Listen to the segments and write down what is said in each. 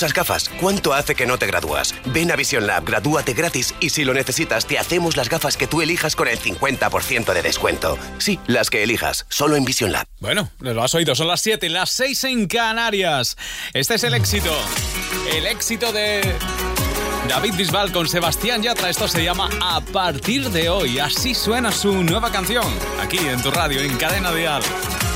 usas gafas? ¿Cuánto hace que no te gradúas? Ven a Vision Lab, gradúate gratis y si lo necesitas, te hacemos las gafas que tú elijas con el 50% de descuento. Sí, las que elijas, solo en Vision Lab. Bueno, lo has oído, son las 7, las 6 en Canarias. Este es el éxito. El éxito de David Bisbal con Sebastián Yatra. Esto se llama A partir de hoy. Así suena su nueva canción. Aquí en tu radio, en Cadena Dial.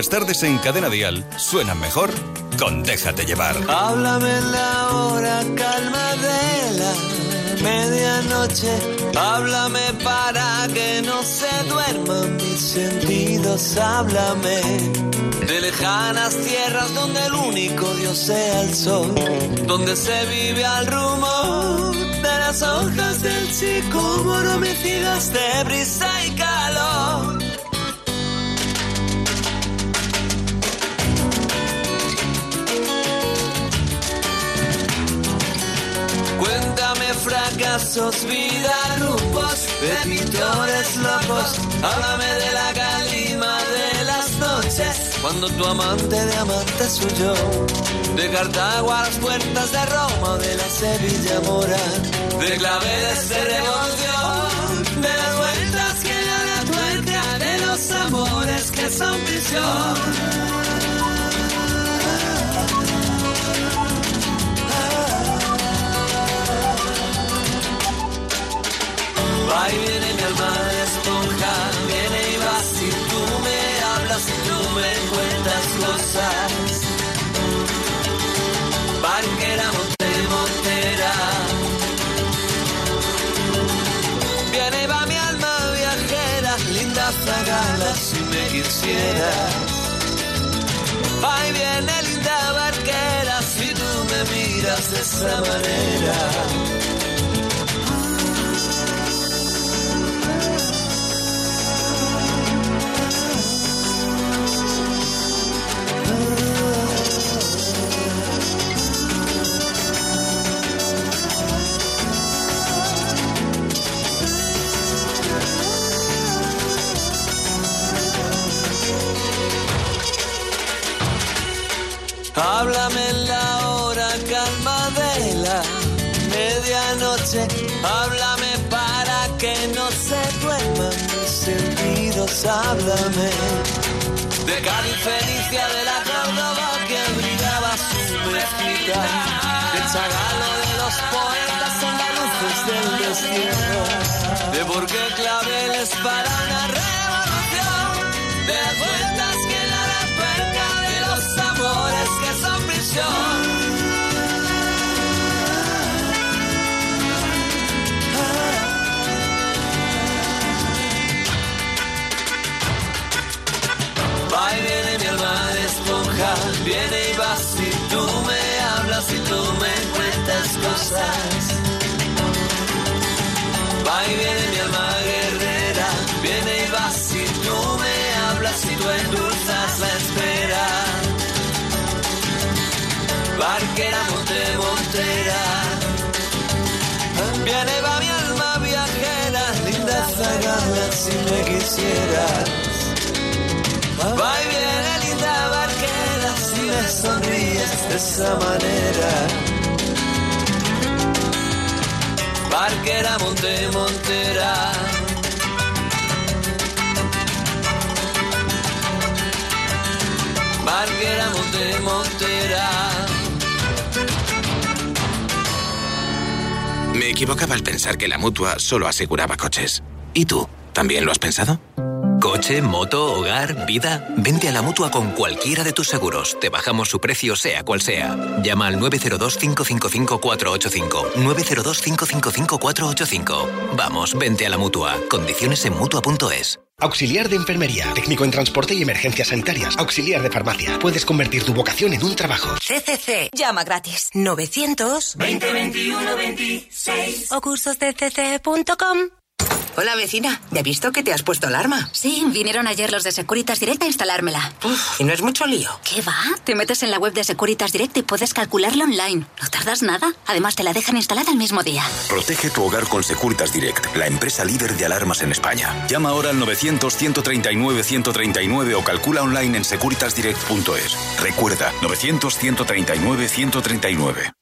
Las tardes en Cadena Dial suenan mejor con Déjate llevar. Háblame la hora calma de la medianoche. Háblame para que no se duerman mis sentidos. Háblame de lejanas tierras donde el único Dios sea el sol. Donde se vive al rumor de las hojas del sicómoro metidas de brisa y fracasos, vida, grupos de pintores locos. Háblame de la calima de las noches, cuando tu amante de amante suyo. De Cartago a las puertas de Roma de la Sevilla mora. De claveles de devoción, de las vueltas que da la tuerca, de los amores que son prisión. Viene mi alma de viene y va si tú me hablas, si tú me cuentas cosas. Barquera, monte, montera. Viene y va mi alma viajera, linda zagala si me quisieras. Va y viene linda barquera, si tú digas de esa manera. Háblame en la hora calma de la medianoche. Háblame para que no se duerman mis sentidos. Háblame de Cali Felicia de la Córdoba que brillaba su mezquita. De Chagalo de los poetas en las luces del destino. De qué claveles para una son Barquera, monte, montera. Viene va mi alma viajera, linda zagala si me quisieras. Va y viene linda barquera si me sonríes de esa manera. Barquera, monte, montera. Barquera, monte, montera. Me equivocaba al pensar que la mutua solo aseguraba coches. ¿Y tú? ¿También lo has pensado? Coche, moto, hogar, vida. Vente a la mutua con cualquiera de tus seguros. Te bajamos su precio, sea cual sea. Llama al 902-555-485. 902-555-485. Vamos, vente a la mutua. Condiciones en mutua.es. Auxiliar de enfermería, técnico en transporte y emergencias sanitarias, auxiliar de farmacia. Puedes convertir tu vocación en un trabajo. CCC. Llama gratis. 900 20 21 26. o cursosdecc.com. Hola vecina, ¿ya he visto que te has puesto alarma? Sí, vinieron ayer los de Securitas Direct a instalármela. Uf, y no es mucho lío. ¿Qué va? Te metes en la web de Securitas Direct y puedes calcularlo online. No tardas nada. Además, te la dejan instalada el mismo día. Protege tu hogar con Securitas Direct, la empresa líder de alarmas en España. Llama ahora al 900-139-139 o calcula online en securitasdirect.es. Recuerda, 900-139-139.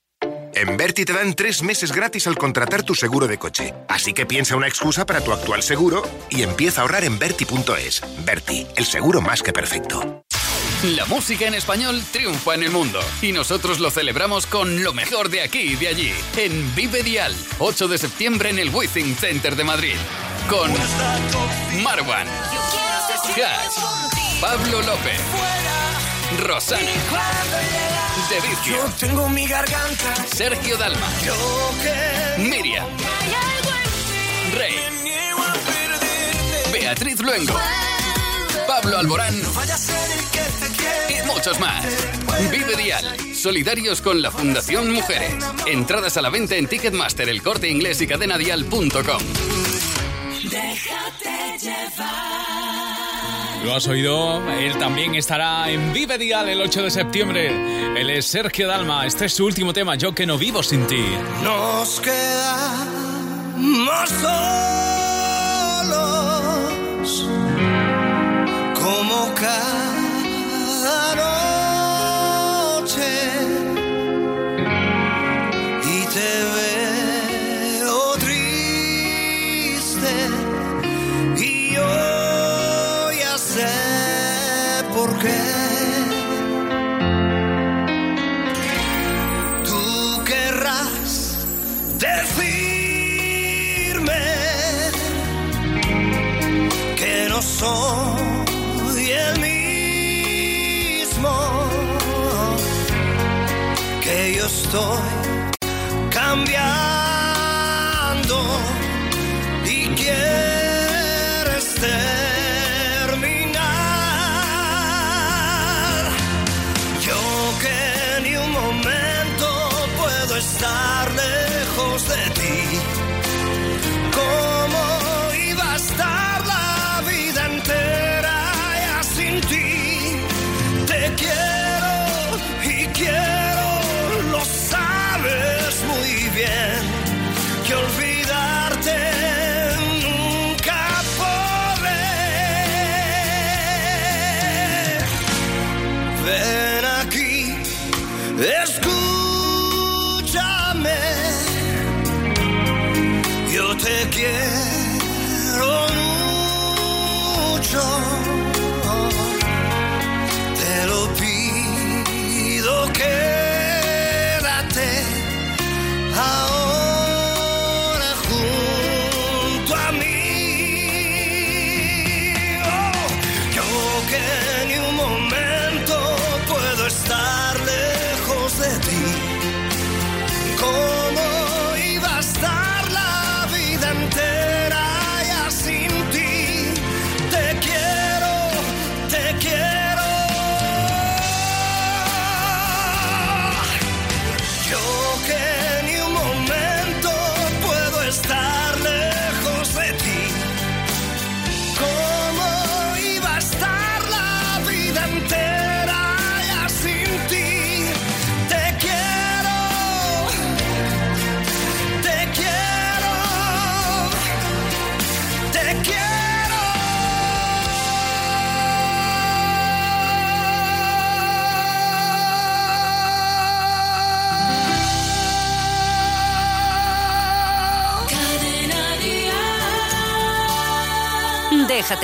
En Berti te dan tres meses gratis al contratar tu seguro de coche. Así que piensa una excusa para tu actual seguro y empieza a ahorrar en Berti.es. Berti, el seguro más que perfecto. La música en español triunfa en el mundo y nosotros lo celebramos con lo mejor de aquí y de allí en Vive Dial, 8 de septiembre en el Withing Center de Madrid con Marwan, Hash, Pablo López, Rosana, De Vicio, Yo tengo mi garganta. Sergio Dalma, Yo que Miriam, Rey, Beatriz Luengo, Pablo Alborán vaya a ser el que te quiere. y muchos más. Vive Dial, solidarios con la Fundación Mujeres. Entradas a la venta en Ticketmaster, el corte inglés y cadenadial.com. Déjate llevar. Lo has oído, él también estará en Vive Dial el 8 de septiembre. Él es Sergio Dalma, este es su último tema, Yo que no vivo sin ti. Nos quedamos solos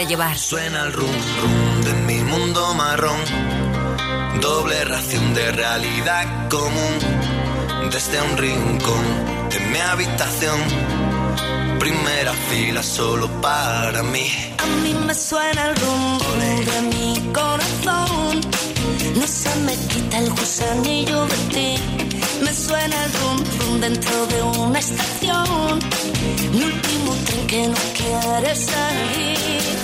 Llevar. Suena el rum rum de mi mundo marrón. Doble ración de realidad común. Desde un rincón de mi habitación. Primera fila solo para mí. A mí me suena el rum rum de mi corazón. No se me quita el gusanillo de ti. Me suena el rum rum dentro de una estación. Mi último tren que no quiere salir.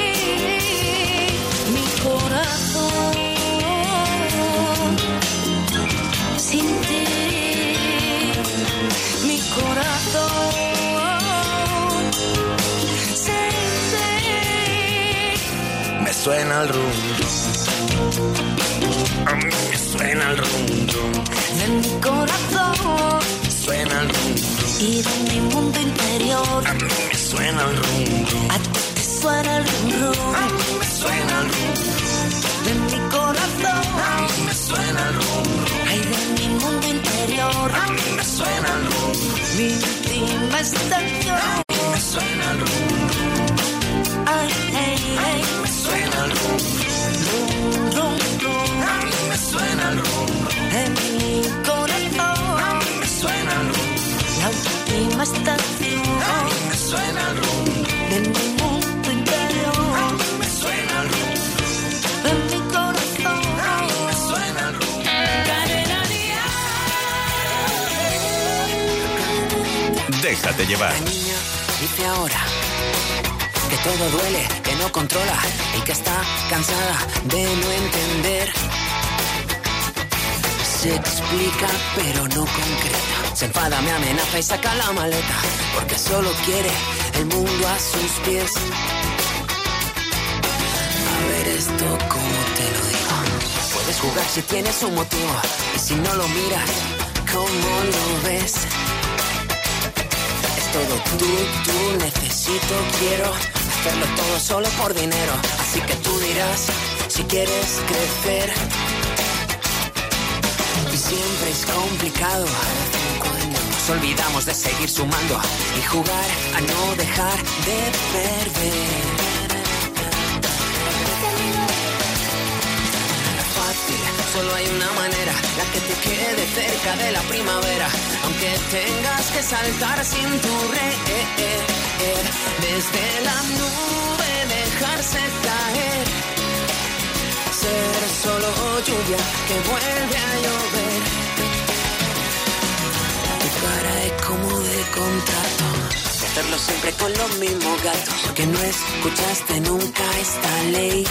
Mi corazón sin ti. Mi corazón sin ti. Me suena el rum rum. A mí me suena el rum rum. de mi corazón Suena el rum rum. y de mi mundo interior. A mí me suena el rum rum. A ti te suena el rum rum. A mí me suena el rum de mi corazón. A mí me suena el rum. Ay, de mi mundo interior. A mí me suena el rum rum. Mi última estación. Llevar. niña dice ahora que todo duele, que no controla y que está cansada de no entender. Se explica pero no concreta. Se enfada, me amenaza y saca la maleta porque solo quiere el mundo a sus pies. A ver esto como te lo digo. Puedes jugar si tienes un motivo y si no lo miras, ¿cómo lo ves? Todo tú, tú, necesito, quiero hacerlo todo solo por dinero. Así que tú dirás si quieres crecer. Y siempre es complicado. Nos olvidamos de seguir sumando y jugar a no dejar de perder. Solo hay una manera, la que te quede cerca de la primavera, aunque tengas que saltar sin tu red, desde la nube dejarse caer, ser solo lluvia que vuelve a llover. Tu cara es como de contrato, de hacerlo siempre con los mismos gatos, porque no escuchaste nunca esta ley.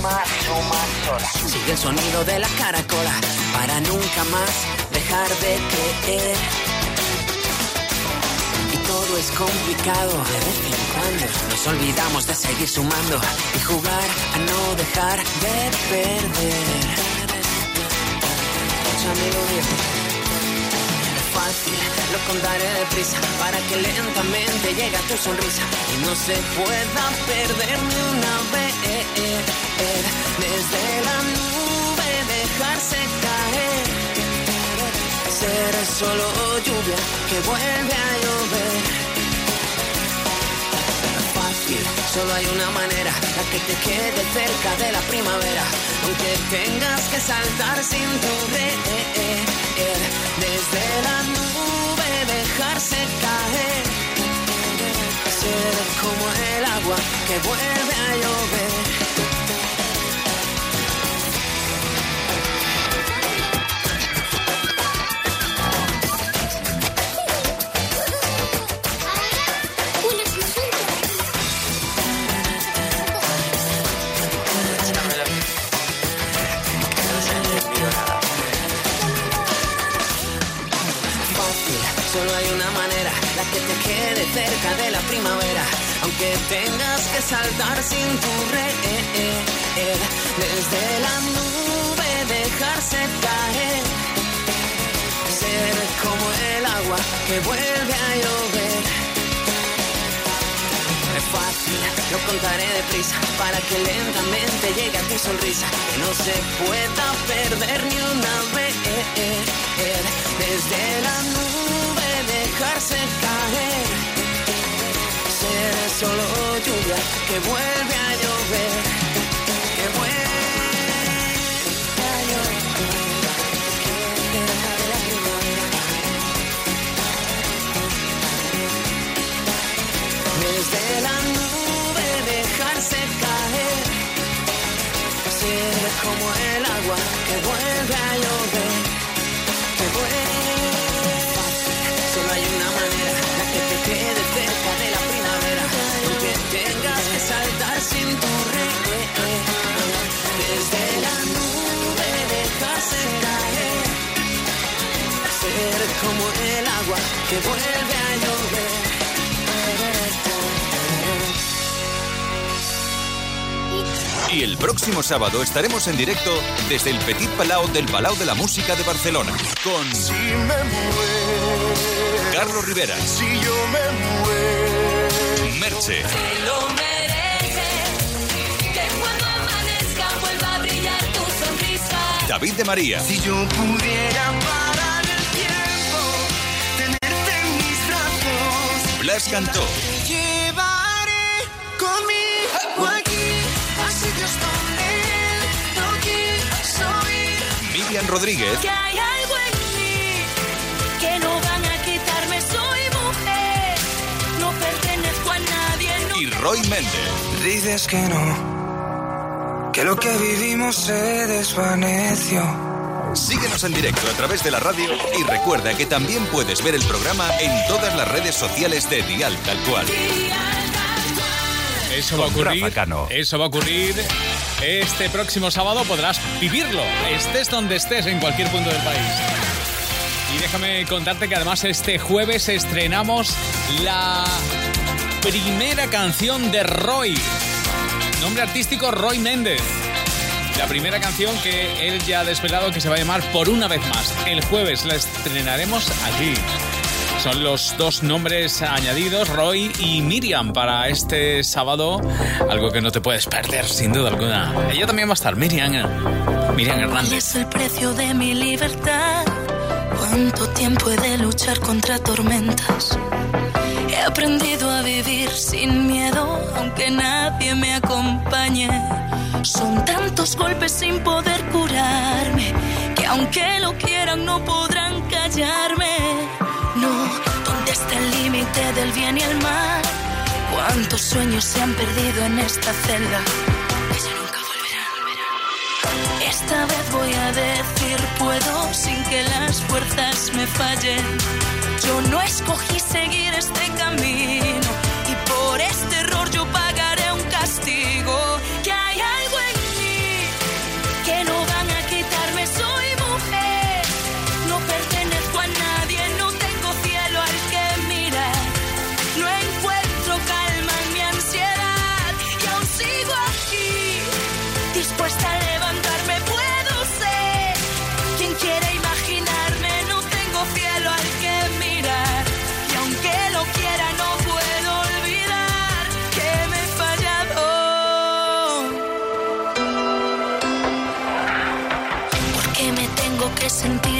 Sigue el sonido de la caracola para nunca más dejar de creer. Y todo es complicado de vez en cuando. Nos olvidamos de seguir sumando y jugar a no dejar de perder. Bien fácil, lo contaré deprisa para que lentamente llegue a tu sonrisa y no se pueda perder ni una vez. Desde la nube dejarse caer, ser solo lluvia que vuelve a llover. Fácil, solo hay una manera, la que te quede cerca de la primavera, aunque tengas que saltar sin tu red desde la nube dejarse caer, ser como el agua que vuelve a llover. Aunque tengas que saltar sin tu red, desde la nube dejarse caer, ser como el agua que vuelve a llover. Es fácil, lo contaré deprisa para que lentamente llegue a tu sonrisa, que no se pueda perder ni una vez. Desde la nube solo lluvia que vuelve a llover, que vuelve a llover. Y el próximo sábado estaremos en directo desde el Petit Palau del Palau de la Música de Barcelona con Carlos Rivera, Si yo me muero. Merche, Te lo mereces. Que cuando amanezca vuelva a brillar tu sonrisa. David de María, Si yo pudiera Blas Cantó. Llevaré conmigo aquí a sitios donde no quiero ir. Miriam Rodríguez. Que hay algo en mí que no van a quitarme. Soy mujer, no pertenezco a nadie. No y Roy Méndez. Dices que no, que lo que vivimos se desvaneció en directo a través de la radio y recuerda que también puedes ver el programa en todas las redes sociales de Dial Tal Cual. Eso va a ocurrir. Eso va a ocurrir. Este próximo sábado podrás vivirlo, estés donde estés, en cualquier punto del país. Y déjame contarte que además este jueves estrenamos la primera canción de Roy. Nombre artístico Roy Méndez. La primera canción que él ya ha desvelado que se va a llamar Por una vez más. El jueves la estrenaremos aquí. Son los dos nombres añadidos, Roy y Miriam, para este sábado. Algo que no te puedes perder, sin duda alguna. Ella también va a estar, Miriam. eh, Miriam ¿Cuál Hernández. es el precio de mi libertad? ¿Cuánto tiempo he de luchar contra tormentas? He aprendido a vivir sin miedo, aunque nadie me acompañe. Son tantos golpes sin poder curarme, que aunque lo quieran no podrán callarme. No, ¿dónde está el límite del bien y el mal? ¿Cuántos sueños se han perdido en esta celda? Esta vez voy a decir puedo sin que las fuerzas me fallen. Yo no escogí seguir este camino y por este error yo pagaré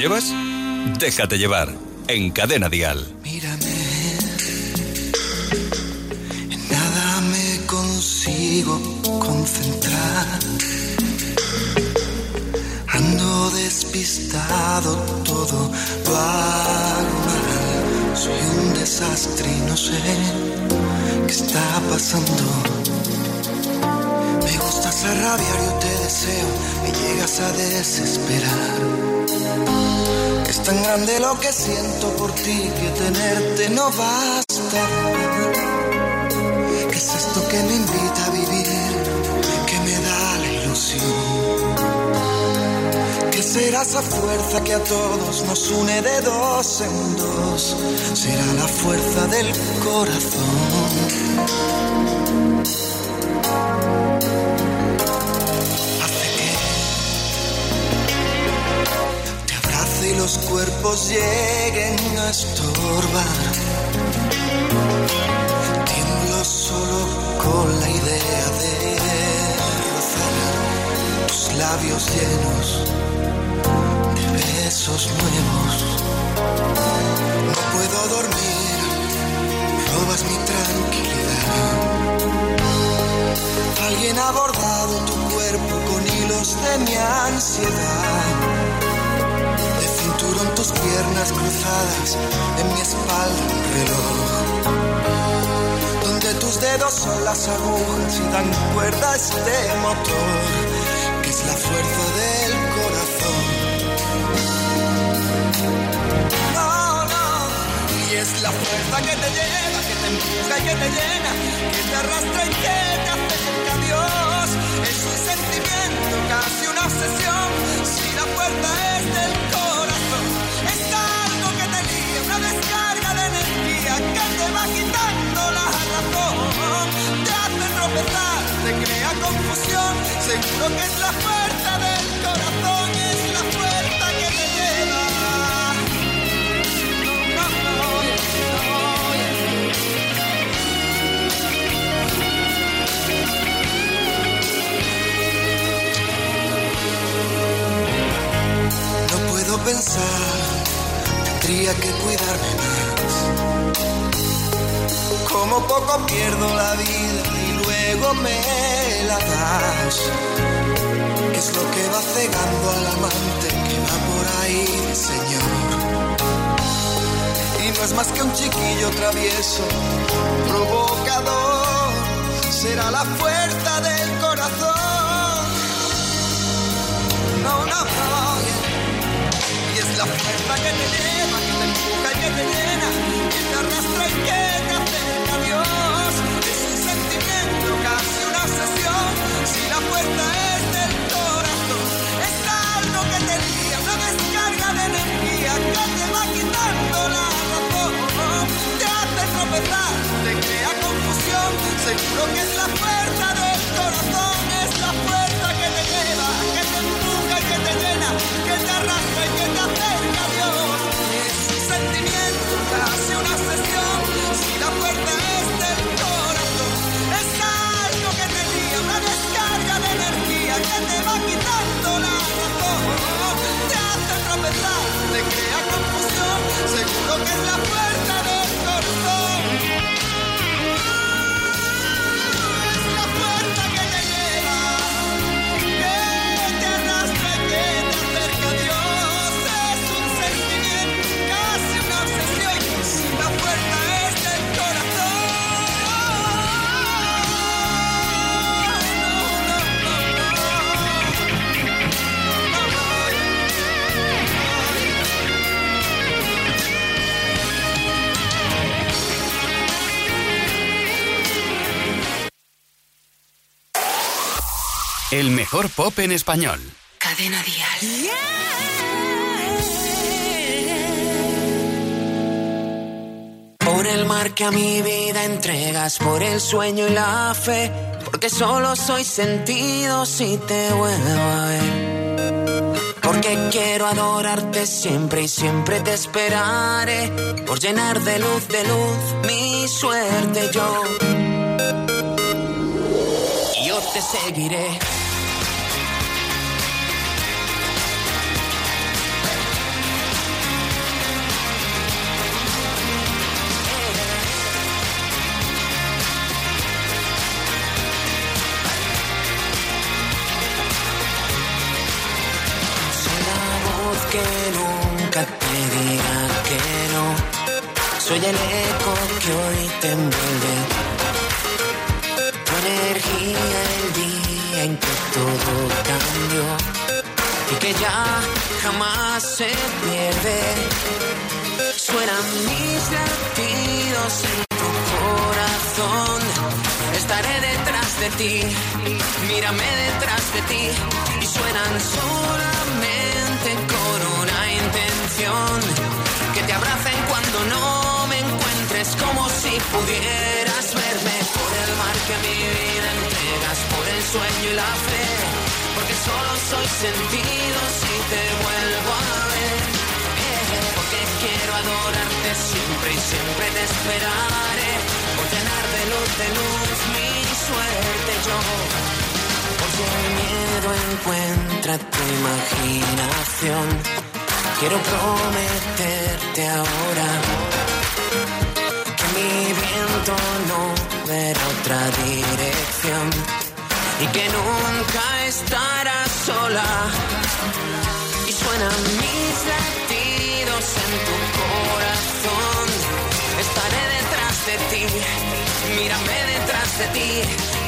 Llevas? Déjate llevar. En Cadena Dial. Nada me consigo concentrar. Ando despistado, todo hago mal. Soy un desastre y no sé qué está pasando. Me gustas a rabiar, yo te deseo, me llegas a desesperar. Es tan grande lo que siento por ti que tenerte no basta. ¿Qué es esto que me invita a vivir? Que me da la ilusión. ¿Qué será esa fuerza que a todos nos une de dos en dos? Será la fuerza del corazón. Los cuerpos lleguen a estorbar. Tiemblo solo con la idea de rozar tus labios llenos de besos nuevos. No puedo dormir, robas mi tranquilidad. Alguien ha bordado tu cuerpo con hilos de mi ansiedad. De cinturón tus piernas cruzadas, en mi espalda un reloj. Donde tus dedos son las agujas y dan cuerda a este motor, que es la fuerza del corazón. No, no, y es la fuerza que te lleva, que te empuja y que te llena, que te arrastra y que te acerca a Dios. Es un sentimiento, casi una obsesión, si la fuerza es confusión, seguro que es la fuerza del corazón, es la fuerza que te lleva. No, no, puedo pensar, tendría que cuidarme más. Como poco pierdo la vida luego me la das. ¿Qué es lo que va cegando al amante que va por ahí, Señor? Y no es más que un chiquillo travieso, provocador. Será la fuerza del corazón. No, no, no. Y es la fuerza que te lleva, que te empuja y que te llena, que te arrastra y que te acerca a Dios. Seguro que es la fuerza del corazón, es la fuerza que te lleva, que te empuja y que te llena, que te arrastra y que te acerca Dios. Es un sentimiento, casi una obsesión, pop en español. Cadena Dial. Por el mar que a mi vida entregas, por el sueño y la fe, porque solo soy sentido si te vuelvo a ver. Porque quiero adorarte siempre y siempre te esperaré, por llenar de luz, de luz mi suerte yo. Y yo te seguiré. El eco que hoy te envuelve. Tu energía el día en que todo cambió. Y que ya jamás se pierde. Suenan mis latidos en tu corazón. Estaré detrás de ti, mírame detrás de ti. Y suenan solamente con una intención. Que te abracen cuando no pudieras verme por el mar que mi vida entrega. por el sueño y la fe, porque solo soy sentido si te vuelvo a ver. Eh, porque quiero adorarte siempre y siempre te esperaré, por llenar de luz de luz mi suerte yo. Porque el miedo encuentra tu imaginación. Quiero prometerte ahora mi viento no verá otra dirección y que nunca estarás sola. Y suenan mis latidos en tu corazón. Estaré detrás de ti, mírame detrás de ti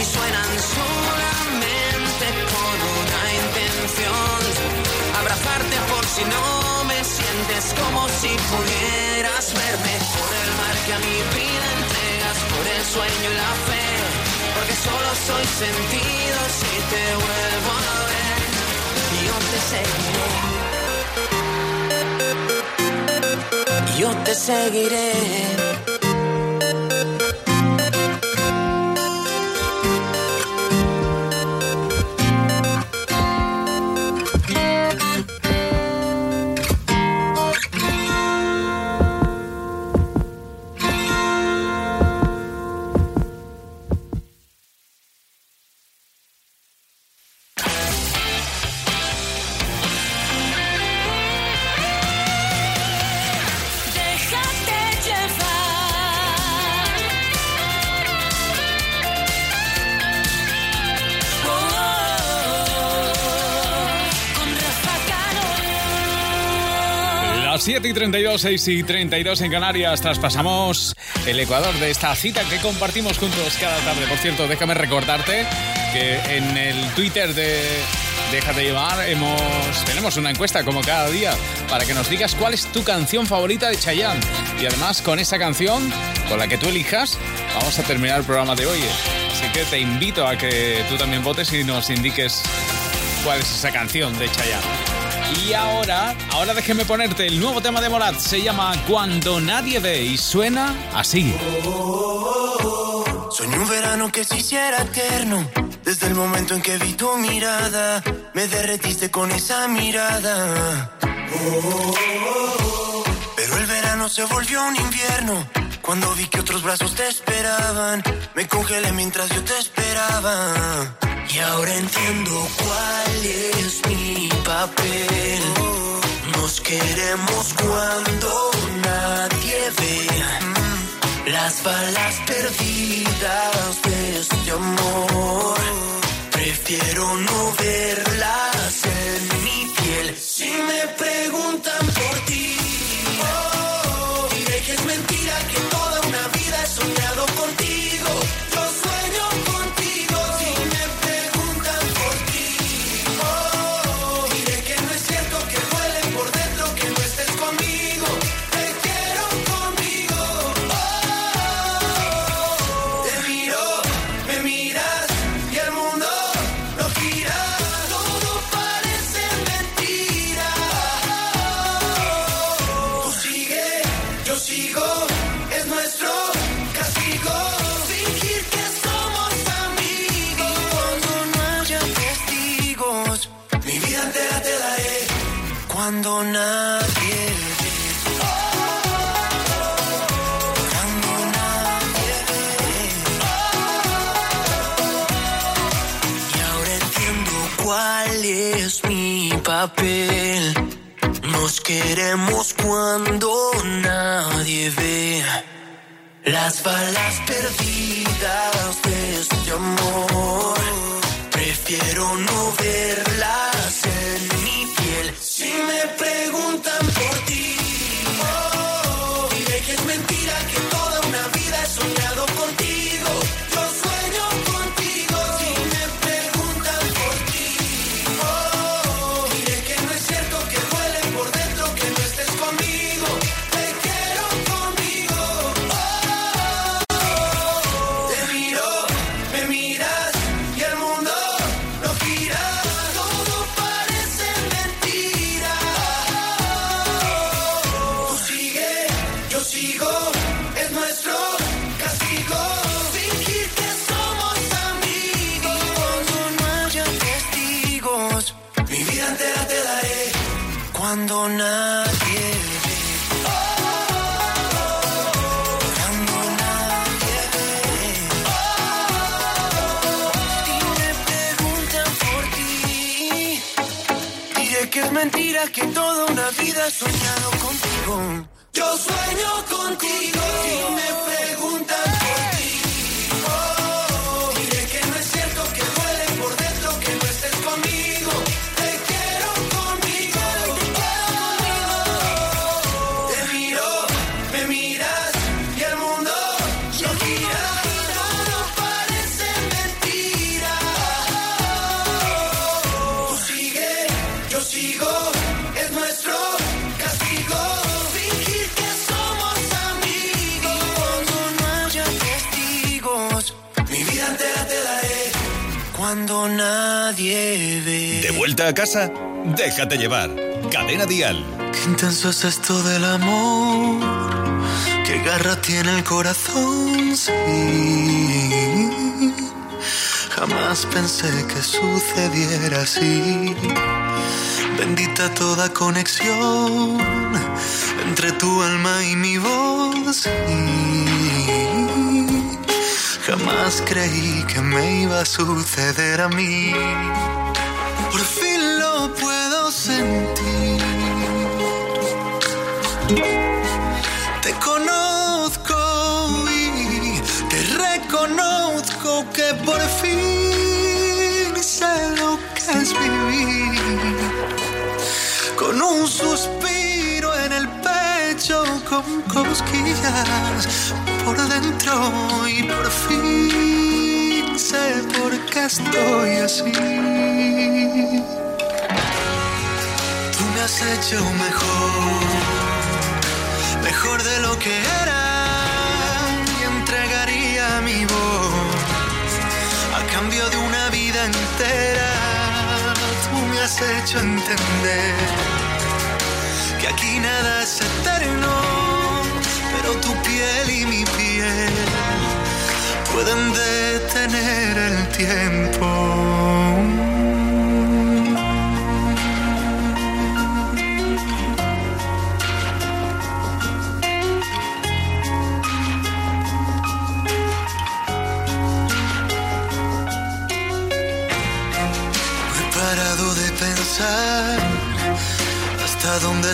y suenan solamente con una intención. Abrazarte por si no sientes como si pudieras verme por el mar que a mi vida entregas, por el sueño y la fe, porque solo soy sentido si te vuelvo a ver. Yo te seguiré. Yo te seguiré. Las 7 y 32, 6 y 32 en Canarias, traspasamos el Ecuador de esta cita que compartimos juntos cada tarde. Por cierto, déjame recordarte que en el Twitter de Déjate llevar hemos, tenemos una encuesta como cada día para que nos digas cuál es tu canción favorita de Chayanne. Y además con esa canción, con la que tú elijas, vamos a terminar el programa de hoy. Así que te invito a que tú también votes y nos indiques cuál es esa canción de Chayanne. Y ahora, ahora déjeme ponerte el nuevo tema de Morat. Se llama Cuando nadie ve y suena así. Soñé un verano que se hiciera eterno. Desde el momento en que vi tu mirada, me derretiste con esa mirada. Pero el verano se volvió un invierno. Cuando vi que otros brazos te esperaban, me congelé mientras yo te esperaba. Y ahora entiendo cuál es mi papel. Nos queremos cuando nadie ve. Las balas perdidas de este amor. Prefiero no verlas en mi piel. Si me preguntan por ti, Cuando nadie ve. Y ahora entiendo cuál es mi papel. Nos queremos cuando nadie ve. Las balas perdidas de este amor. Prefiero no verlas en Si me preguntan por ti, Que es mentira que toda una vida he soñado contigo. Yo sueño contigo. Y me preguntan a casa? Déjate llevar. Cadena Dial. Qué intenso es esto del amor. Qué garra tiene el corazón. Jamás pensé que sucediera así. Bendita toda conexión entre tu alma y mi voz. sí. Jamás creí que me iba a suceder a mí. Por fin puedo sentir. Te conozco y te reconozco que por fin sé lo que es vivir. Con un suspiro en el pecho, con cosquillas por dentro y por fin sé por qué estoy así. Has hecho mejor, mejor de lo que era y entregaría mi voz a cambio de una vida entera. Tú me has hecho entender que aquí nada es eterno, pero tu piel y mi piel pueden detener el tiempo.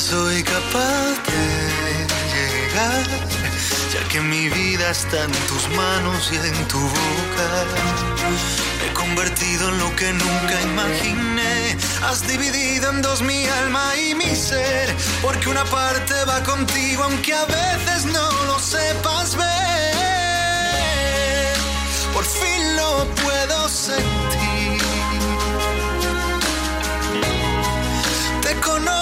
Soy capaz de llegar, ya que mi vida está en tus manos y en tu boca. Me he convertido en lo que nunca imaginé. Has dividido en dos mi alma y mi ser, porque una parte va contigo, aunque a veces no lo sepas ver. Por fin lo puedo sentir. Te conozco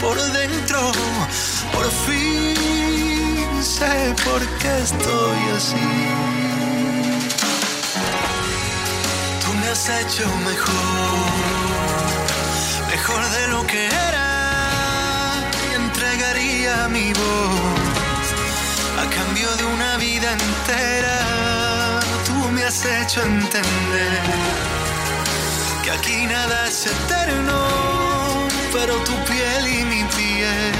por dentro, por fin sé por qué estoy así. Tú me has hecho mejor mejor de lo que era y entregaría mi voz a cambio de una vida entera. Tú me has hecho entender que aquí nada es eterno, pero tu piel y mi piel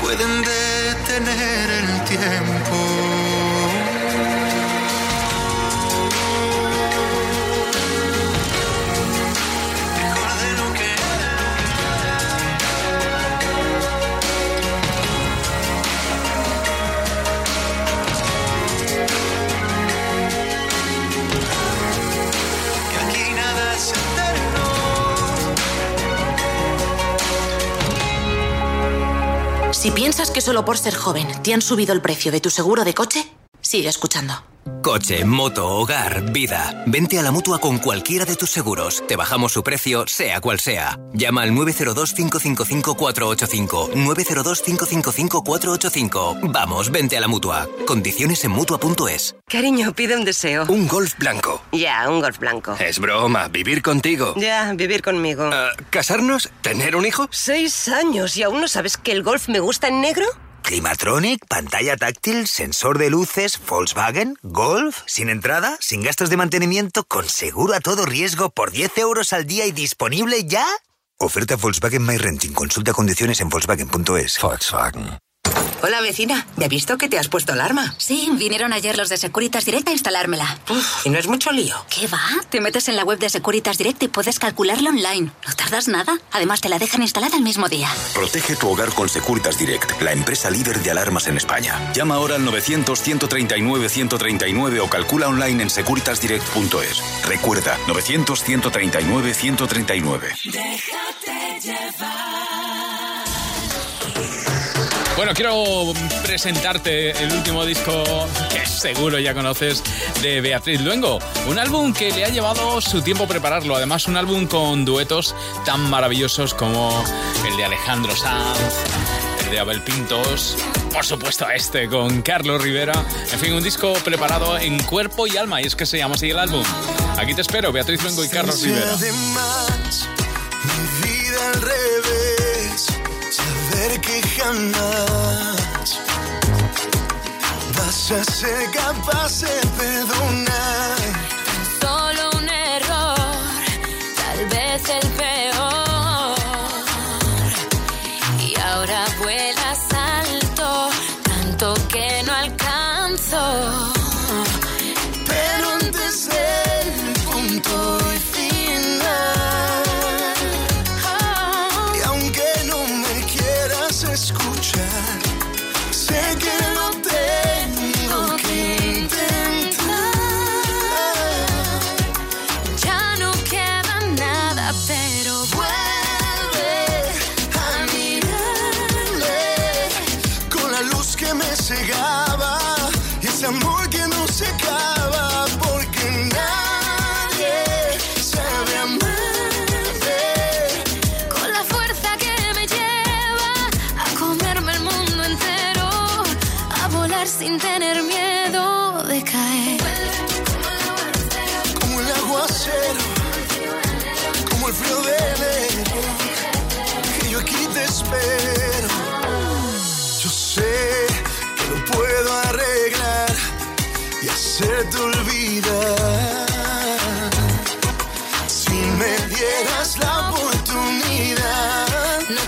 pueden detener el tiempo. Si piensas que solo por ser joven te han subido el precio de tu seguro de coche, Sigue escuchando. Coche, moto, hogar, vida. Vente a la mutua con cualquiera de tus seguros. Te bajamos su precio, sea cual sea. Llama al 902-555-485. 902-555-485. Vamos, vente a la mutua. Condiciones en mutua.es. Cariño, pide un deseo. Un golf blanco. Ya, un golf blanco. Es broma, vivir contigo. Ya, vivir conmigo. Ah, ¿Casarnos? ¿Tener un hijo? Seis años y aún no sabes que el golf me gusta en negro. Climatronic, pantalla táctil, sensor de luces, Volkswagen, Golf, sin entrada, sin gastos de mantenimiento, con seguro a todo riesgo por 10 euros al día y disponible ya. Oferta Volkswagen My Renting. Consulta condiciones en Volkswagen.es. Volkswagen. Hola vecina, ¿me ha visto que te has puesto alarma? Sí, vinieron ayer los de Securitas Direct a instalármela. Uf, ¿Y no es mucho lío? ¿Qué va? Te metes en la web de Securitas Direct y puedes calcularlo online. No tardas nada. Además, te la dejan instalada el mismo día. Protege tu hogar con Securitas Direct, la empresa líder de alarmas en España. Llama ahora al 900-139-139 o calcula online en securitasdirect.es. Recuerda, 900-139-139. Déjate llevar. Bueno, quiero presentarte el último disco que seguro ya conoces de Beatriz Luengo. Un álbum que le ha llevado su tiempo prepararlo. Además, un álbum con duetos tan maravillosos como el de Alejandro Sanz, el de Abel Pintos, por supuesto este con Carlos Rivera. En fin, un disco preparado en cuerpo y alma. Y es que se llama así el álbum. Aquí te espero, Beatriz Luengo y Carlos Rivera. Además, mi vida al revés, saber que jamás vas a ser capaz de perdonar. Solo un error, tal vez el peor. Y ahora vuelas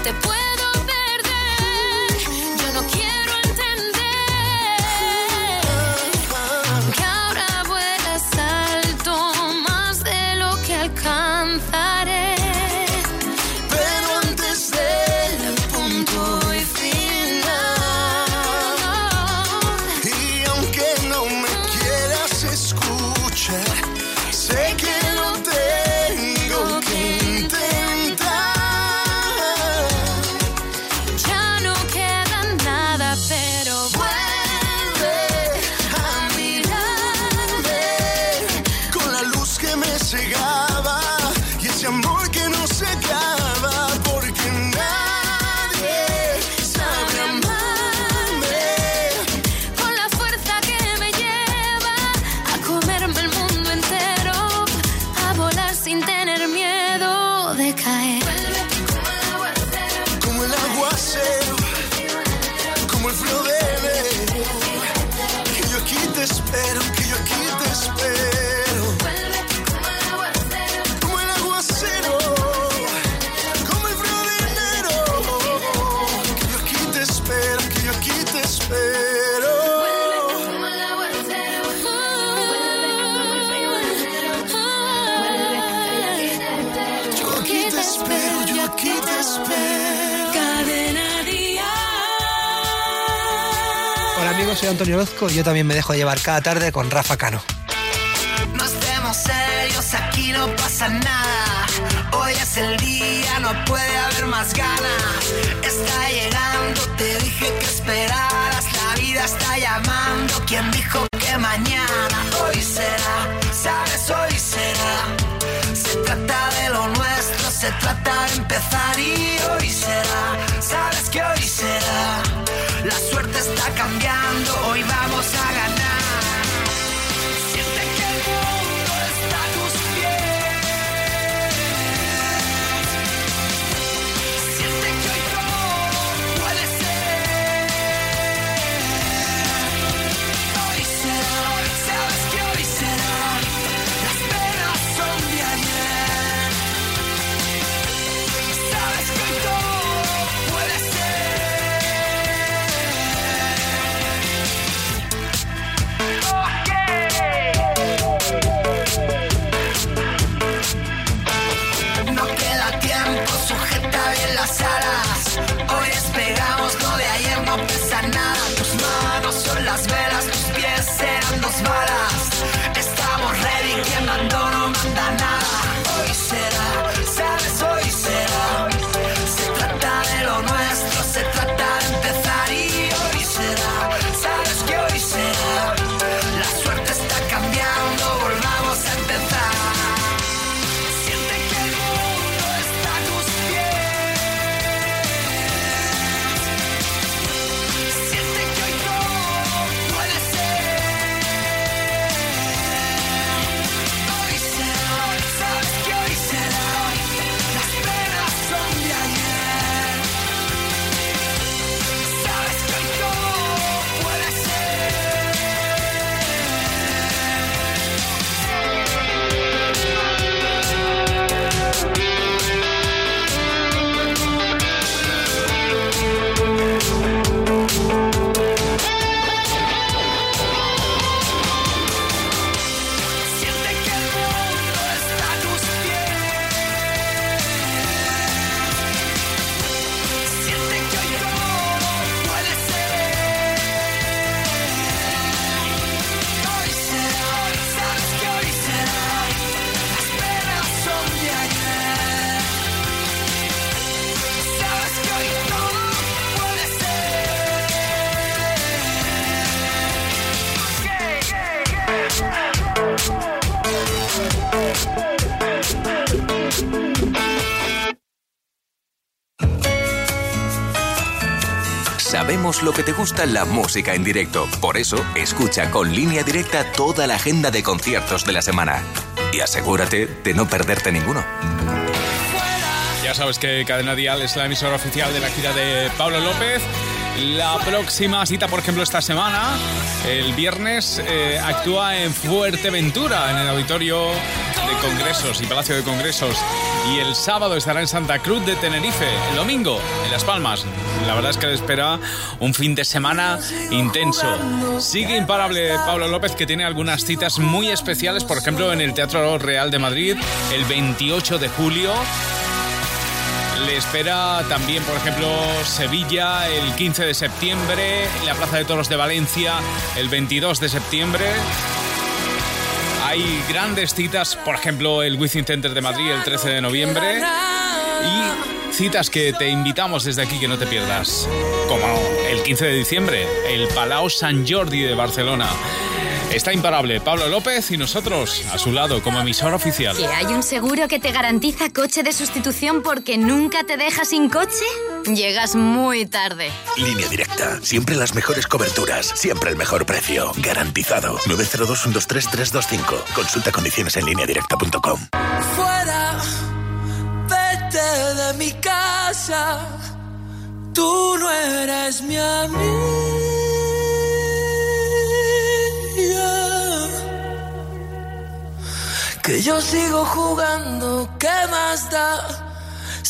te puedo Antonio Orozco y yo también me dejo llevar cada tarde con Rafa Cano. No estemos serios, aquí no pasa nada. Hoy es el día, no puede haber más ganas. Está llegando, te dije que esperaras la vida está llamando. ¿Quién dijo que mañana? Hoy será, sabes, hoy será. Se trata de lo nuestro, se trata de empezar y hoy será. Sabes que hoy será. La suerte está cambiando, hoy vamos a ganar. Que te gusta la música en directo. Por eso, escucha con línea directa toda la agenda de conciertos de la semana. Y asegúrate de no perderte ninguno. Ya sabes que Cadena Dial es la emisora oficial de la gira de Pablo López. La próxima cita, por ejemplo, esta semana, el viernes, eh, actúa en Fuerteventura, en el auditorio de Congresos y Palacio de Congresos. Y el sábado estará en Santa Cruz de Tenerife. El domingo, en Las Palmas. La verdad es que le espera un fin de semana intenso. Sigue imparable Pablo López, que tiene algunas citas muy especiales, por ejemplo, en el Teatro Real de Madrid, el 28 de julio. Le espera también, por ejemplo, Sevilla el 15 de septiembre, la Plaza de Toros de Valencia el 22 de septiembre. Hay grandes citas, por ejemplo, el Within Center de Madrid el 13 de noviembre. Y citas que te invitamos desde aquí que no te pierdas. Como el 15 de diciembre, el Palau Sant Jordi de Barcelona. Está imparable Pablo López y nosotros a su lado como emisor oficial. ¿Que hay un seguro que te garantiza coche de sustitución porque nunca te deja sin coche? Llegas muy tarde. Línea directa. Siempre las mejores coberturas. Siempre el mejor precio. Garantizado. 902-123-325. Consulta condiciones en lineadirecta.com. Fuera, vete de mi casa. Tú no eres mi amiga. Que yo sigo jugando, ¿qué más da?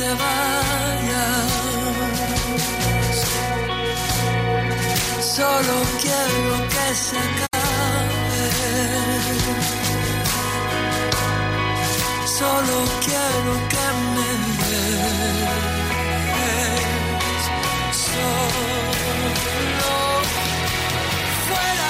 te vayas. Solo quiero que se acabe. Solo quiero que me des. Solo fuera,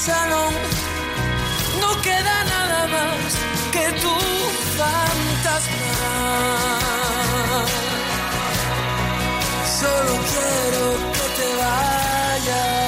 Salón, no queda nada más que tu fantasma. Solo quiero que te vayas.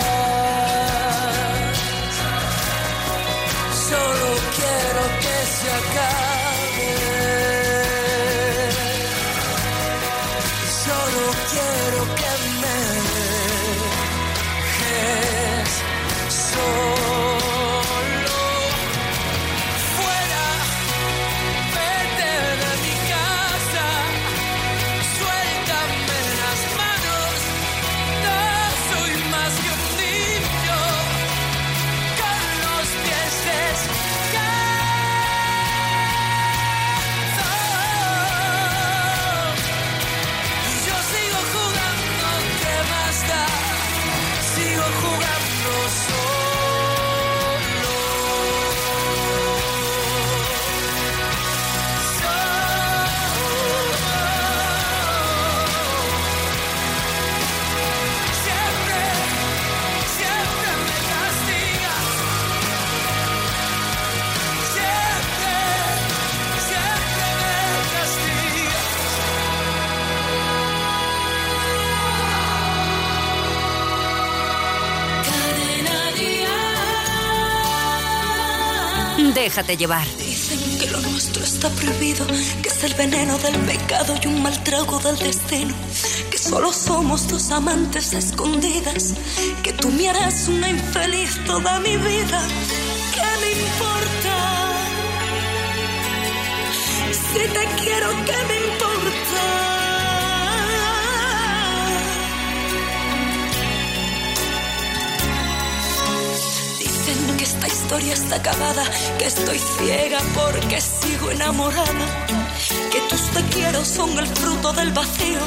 Déjate llevar. Dicen que lo nuestro está prohibido, que es el veneno del pecado y un mal trago del destino. Que solo somos dos amantes escondidas, que tú me harás una infeliz toda mi vida. ¿Qué me importa? Si te quiero, ¿qué me importa? Esta historia está acabada, que estoy ciega porque sigo enamorada, que tus te quiero son el fruto del vacío,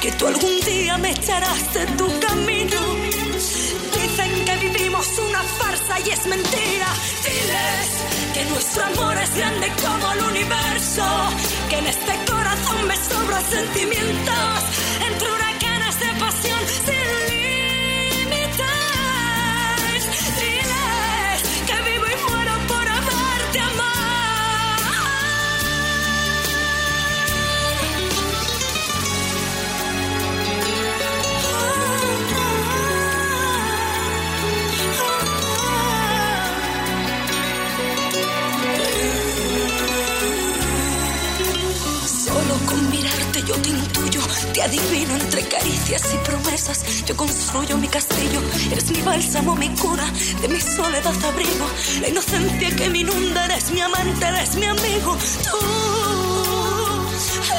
que tú algún día me echarás de tu camino. Dicen que vivimos una farsa y es mentira. Diles que nuestro amor es grande como el universo, que en este corazón me sobran sentimientos adivino entre caricias y promesas. Yo construyo mi castillo, eres mi bálsamo, mi cura, de mi soledad abrigo. La inocencia que me inunda, eres mi amante, eres mi amigo. Tú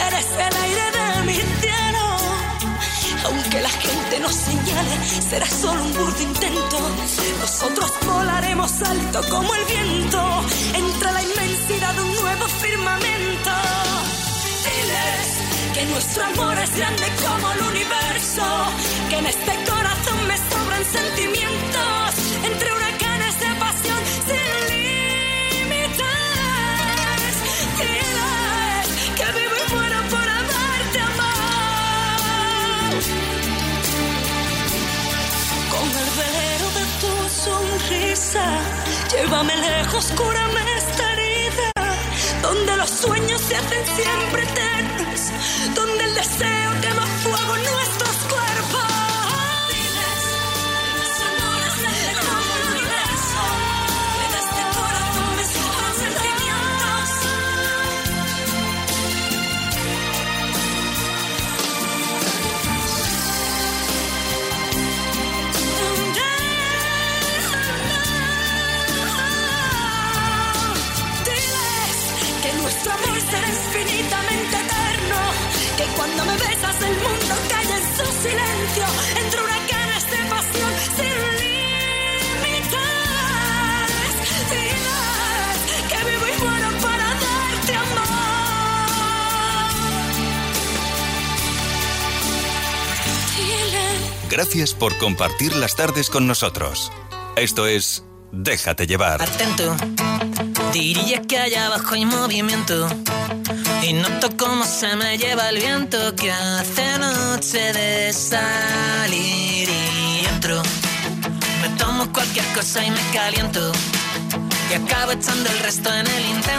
eres el aire de mi cielo. Aunque la gente nos señale, será solo un burdo intento. Nosotros volaremos alto como el viento, entre la inmensidad de un nuevo firmamento que nuestro amor es grande como el universo, que en este corazón me sobran sentimientos, entre huracanes de pasión sin límites. Thriller, que vivo y muero por amarte, amor. Con el velero de tu sonrisa, llévame lejos, cúrame esta herida, donde los sueños se hacen siempre eternos aconteceu. que cuando me besas el mundo calla en su silencio, entre huracanes de pasión sin límites. Dirás que vivo y muero para darte amor. Gracias por compartir las tardes con nosotros. Esto es Déjate llevar. Atento. Diría que allá abajo hay movimiento y noto cómo se me lleva el viento que hace noche de salir y entro. Me tomo cualquier cosa y me caliento. Y acabo echando el resto en el intento.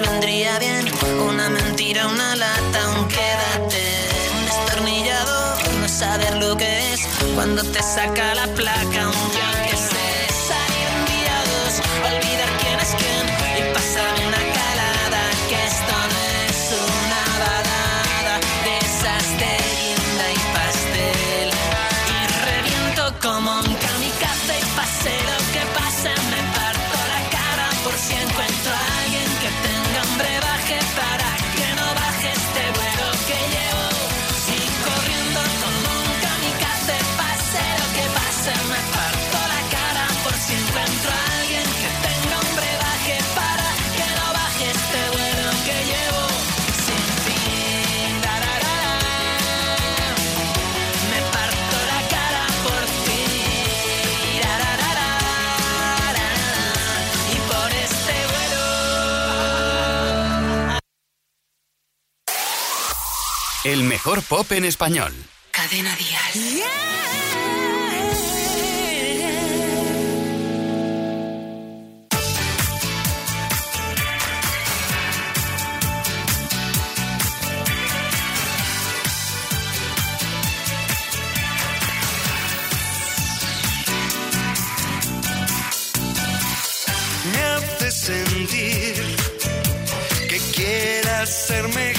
vendría bien una mentira, una lata, un quédate. Un destornillador, no saber lo que es cuando te saca la placa, un llanto. pop en español. Cadena Díaz. Me hace sentir que quieras ser mejor